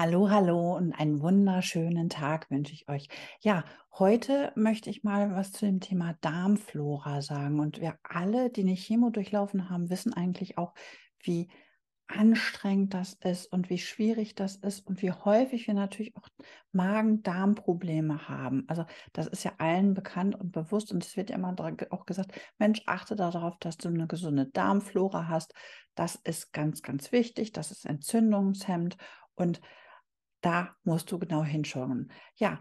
Hallo, hallo und einen wunderschönen Tag wünsche ich euch. Ja, heute möchte ich mal was zu dem Thema Darmflora sagen. Und wir alle, die eine Chemo durchlaufen haben, wissen eigentlich auch, wie anstrengend das ist und wie schwierig das ist und wie häufig wir natürlich auch Magen-Darm-Probleme haben. Also das ist ja allen bekannt und bewusst und es wird ja immer auch gesagt, Mensch, achte darauf, dass du eine gesunde Darmflora hast. Das ist ganz, ganz wichtig. Das ist Entzündungshemd und da musst du genau hinschauen. Ja,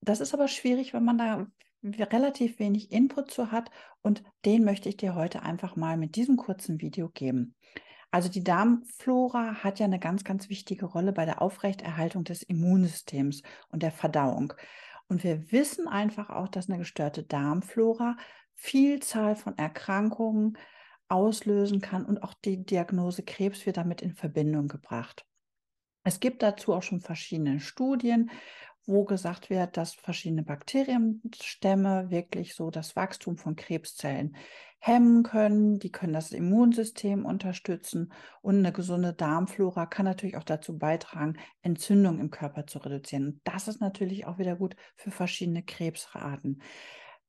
das ist aber schwierig, wenn man da relativ wenig Input zu hat und den möchte ich dir heute einfach mal mit diesem kurzen Video geben. Also die Darmflora hat ja eine ganz, ganz wichtige Rolle bei der Aufrechterhaltung des Immunsystems und der Verdauung. Und wir wissen einfach auch, dass eine gestörte Darmflora Vielzahl von Erkrankungen auslösen kann und auch die Diagnose Krebs wird damit in Verbindung gebracht. Es gibt dazu auch schon verschiedene Studien, wo gesagt wird, dass verschiedene Bakterienstämme wirklich so das Wachstum von Krebszellen hemmen können. Die können das Immunsystem unterstützen und eine gesunde Darmflora kann natürlich auch dazu beitragen, Entzündungen im Körper zu reduzieren. das ist natürlich auch wieder gut für verschiedene Krebsarten.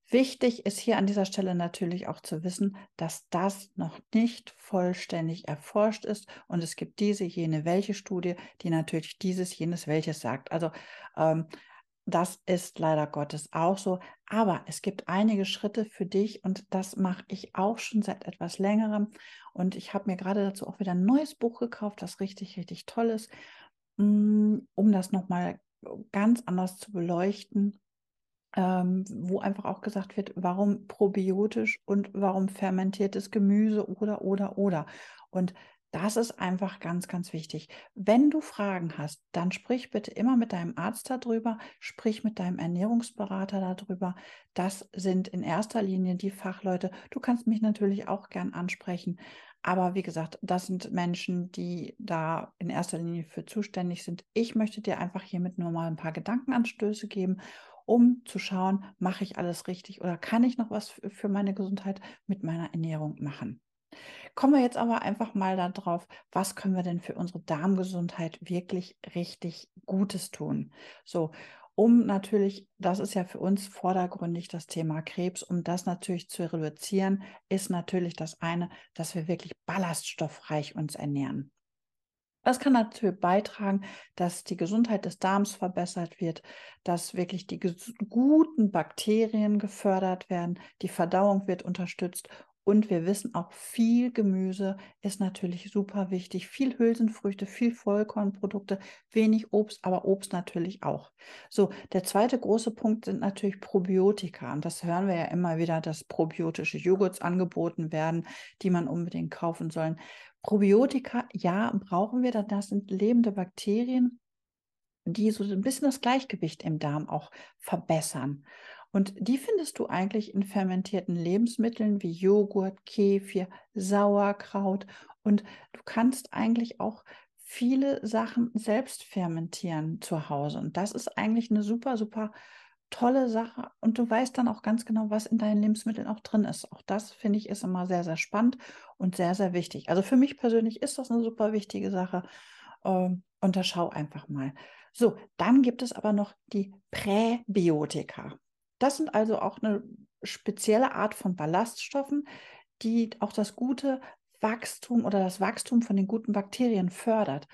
Wichtig ist hier an dieser Stelle natürlich auch zu wissen, dass das noch nicht vollständig erforscht ist und es gibt diese, jene, welche Studie, die natürlich dieses, jenes, welches sagt. Also ähm, das ist leider Gottes auch so. Aber es gibt einige Schritte für dich und das mache ich auch schon seit etwas längerem. Und ich habe mir gerade dazu auch wieder ein neues Buch gekauft, das richtig, richtig toll ist, mm, um das nochmal ganz anders zu beleuchten ähm, wo einfach auch gesagt wird, warum probiotisch und warum fermentiertes Gemüse oder, oder, oder. Und das ist einfach ganz, ganz wichtig. Wenn du Fragen hast, dann sprich bitte immer mit deinem Arzt darüber, sprich mit deinem Ernährungsberater darüber. Das sind in erster Linie die Fachleute. Du kannst mich natürlich auch gern ansprechen. Aber wie gesagt, das sind Menschen, die da in erster Linie für zuständig sind. Ich möchte dir einfach hiermit nur mal ein paar Gedankenanstöße geben um zu schauen, mache ich alles richtig oder kann ich noch was für meine Gesundheit mit meiner Ernährung machen. Kommen wir jetzt aber einfach mal darauf, was können wir denn für unsere Darmgesundheit wirklich richtig Gutes tun? So, um natürlich, das ist ja für uns vordergründig das Thema Krebs, um das natürlich zu reduzieren, ist natürlich das eine, dass wir wirklich ballaststoffreich uns ernähren. Das kann natürlich beitragen, dass die Gesundheit des Darms verbessert wird, dass wirklich die guten Bakterien gefördert werden, die Verdauung wird unterstützt und wir wissen auch, viel Gemüse ist natürlich super wichtig. Viel Hülsenfrüchte, viel Vollkornprodukte, wenig Obst, aber Obst natürlich auch. So, der zweite große Punkt sind natürlich Probiotika. Und das hören wir ja immer wieder, dass probiotische Joghurts angeboten werden, die man unbedingt kaufen soll. Probiotika, ja, brauchen wir, denn das sind lebende Bakterien, die so ein bisschen das Gleichgewicht im Darm auch verbessern. Und die findest du eigentlich in fermentierten Lebensmitteln wie Joghurt, Kefir, Sauerkraut. Und du kannst eigentlich auch viele Sachen selbst fermentieren zu Hause. Und das ist eigentlich eine super, super tolle Sache und du weißt dann auch ganz genau, was in deinen Lebensmitteln auch drin ist. Auch das finde ich ist immer sehr, sehr spannend und sehr, sehr wichtig. Also für mich persönlich ist das eine super wichtige Sache. Ähm, und da schau einfach mal. So, dann gibt es aber noch die Präbiotika. Das sind also auch eine spezielle Art von Ballaststoffen, die auch das gute Wachstum oder das Wachstum von den guten Bakterien fördert.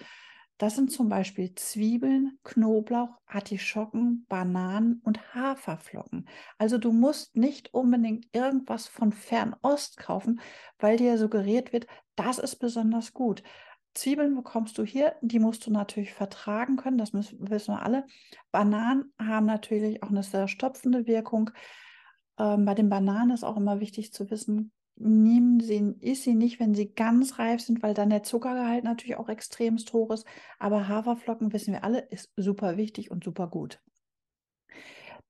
Das sind zum Beispiel Zwiebeln, Knoblauch, Artischocken, Bananen und Haferflocken. Also du musst nicht unbedingt irgendwas von Fernost kaufen, weil dir suggeriert wird, das ist besonders gut. Zwiebeln bekommst du hier, die musst du natürlich vertragen können, das müssen, wissen wir alle. Bananen haben natürlich auch eine sehr stopfende Wirkung. Ähm, bei den Bananen ist auch immer wichtig zu wissen, nehmen sie, isst sie nicht, wenn sie ganz reif sind, weil dann der Zuckergehalt natürlich auch extremst hoch ist. Aber Haferflocken, wissen wir alle, ist super wichtig und super gut.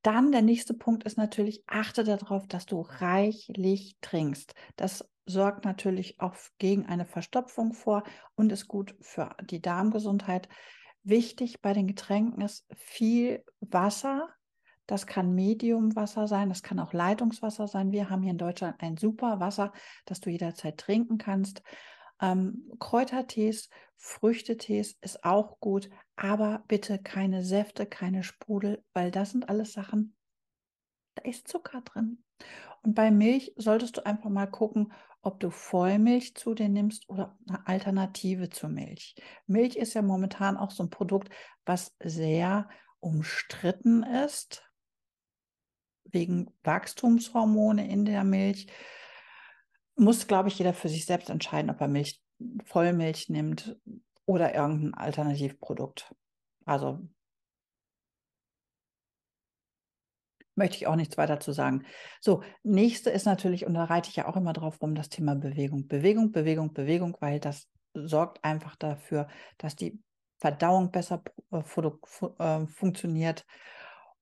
Dann der nächste Punkt ist natürlich, achte darauf, dass du reichlich trinkst. Das sorgt natürlich auch gegen eine Verstopfung vor und ist gut für die Darmgesundheit. Wichtig bei den Getränken ist viel Wasser, das kann Mediumwasser sein, das kann auch Leitungswasser sein. Wir haben hier in Deutschland ein super Wasser, das du jederzeit trinken kannst. Ähm, Kräutertees, Früchtetees ist auch gut, aber bitte keine Säfte, keine Sprudel, weil das sind alles Sachen, da ist Zucker drin. Und bei Milch solltest du einfach mal gucken, ob du Vollmilch zu dir nimmst oder eine Alternative zu Milch. Milch ist ja momentan auch so ein Produkt, was sehr umstritten ist, wegen Wachstumshormone in der Milch. Muss, glaube ich, jeder für sich selbst entscheiden, ob er Milch, Vollmilch nimmt oder irgendein Alternativprodukt. Also möchte ich auch nichts weiter zu sagen. So, nächste ist natürlich, und da reite ich ja auch immer drauf rum, das Thema Bewegung. Bewegung, Bewegung, Bewegung, weil das sorgt einfach dafür, dass die Verdauung besser äh, äh, funktioniert.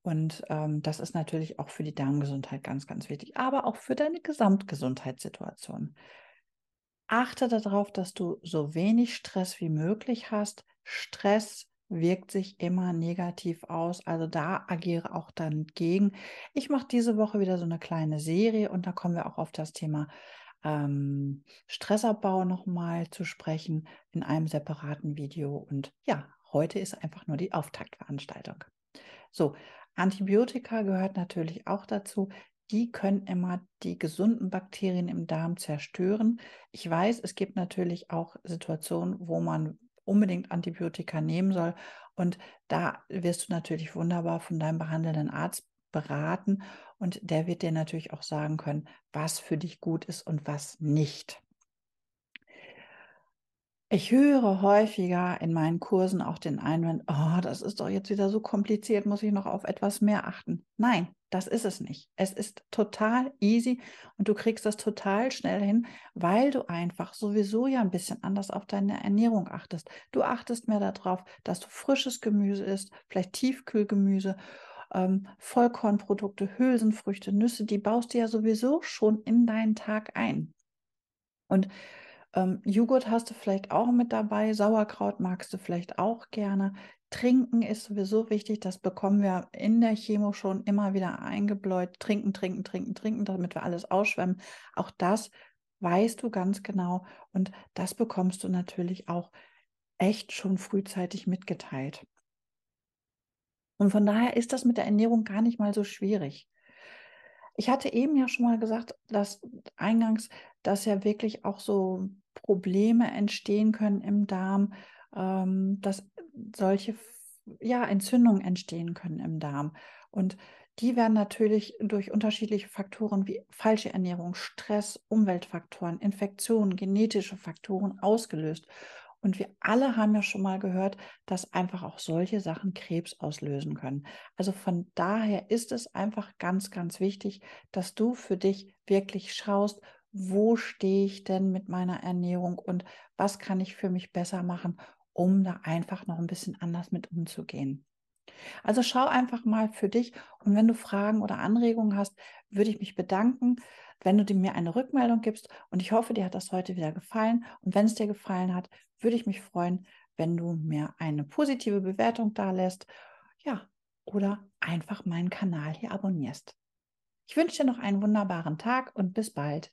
Und ähm, das ist natürlich auch für die Darmgesundheit ganz, ganz wichtig, aber auch für deine Gesamtgesundheitssituation. Achte darauf, dass du so wenig Stress wie möglich hast. Stress wirkt sich immer negativ aus. Also da agiere auch dann gegen. Ich mache diese Woche wieder so eine kleine Serie und da kommen wir auch auf das Thema ähm, Stressabbau nochmal zu sprechen in einem separaten Video. Und ja, heute ist einfach nur die Auftaktveranstaltung. So, Antibiotika gehört natürlich auch dazu. Die können immer die gesunden Bakterien im Darm zerstören. Ich weiß, es gibt natürlich auch Situationen, wo man unbedingt Antibiotika nehmen soll. Und da wirst du natürlich wunderbar von deinem behandelnden Arzt beraten und der wird dir natürlich auch sagen können, was für dich gut ist und was nicht. Ich höre häufiger in meinen Kursen auch den Einwand, oh, das ist doch jetzt wieder so kompliziert, muss ich noch auf etwas mehr achten. Nein, das ist es nicht. Es ist total easy und du kriegst das total schnell hin, weil du einfach sowieso ja ein bisschen anders auf deine Ernährung achtest. Du achtest mehr darauf, dass du frisches Gemüse isst, vielleicht Tiefkühlgemüse, ähm, Vollkornprodukte, Hülsenfrüchte, Nüsse, die baust du ja sowieso schon in deinen Tag ein. Und ähm, Joghurt hast du vielleicht auch mit dabei, Sauerkraut magst du vielleicht auch gerne. Trinken ist sowieso wichtig, das bekommen wir in der Chemo schon immer wieder eingebläut. Trinken, trinken, trinken, trinken, damit wir alles ausschwemmen. Auch das weißt du ganz genau und das bekommst du natürlich auch echt schon frühzeitig mitgeteilt. Und von daher ist das mit der Ernährung gar nicht mal so schwierig. Ich hatte eben ja schon mal gesagt, dass eingangs, dass ja wirklich auch so Probleme entstehen können im Darm, ähm, dass solche ja, Entzündungen entstehen können im Darm. Und die werden natürlich durch unterschiedliche Faktoren wie falsche Ernährung, Stress, Umweltfaktoren, Infektionen, genetische Faktoren ausgelöst. Und wir alle haben ja schon mal gehört, dass einfach auch solche Sachen Krebs auslösen können. Also von daher ist es einfach ganz, ganz wichtig, dass du für dich wirklich schaust, wo stehe ich denn mit meiner Ernährung und was kann ich für mich besser machen, um da einfach noch ein bisschen anders mit umzugehen. Also schau einfach mal für dich und wenn du Fragen oder Anregungen hast, würde ich mich bedanken, wenn du mir eine Rückmeldung gibst und ich hoffe, dir hat das heute wieder gefallen und wenn es dir gefallen hat, würde ich mich freuen, wenn du mir eine positive Bewertung da lässt, ja, oder einfach meinen Kanal hier abonnierst. Ich wünsche dir noch einen wunderbaren Tag und bis bald.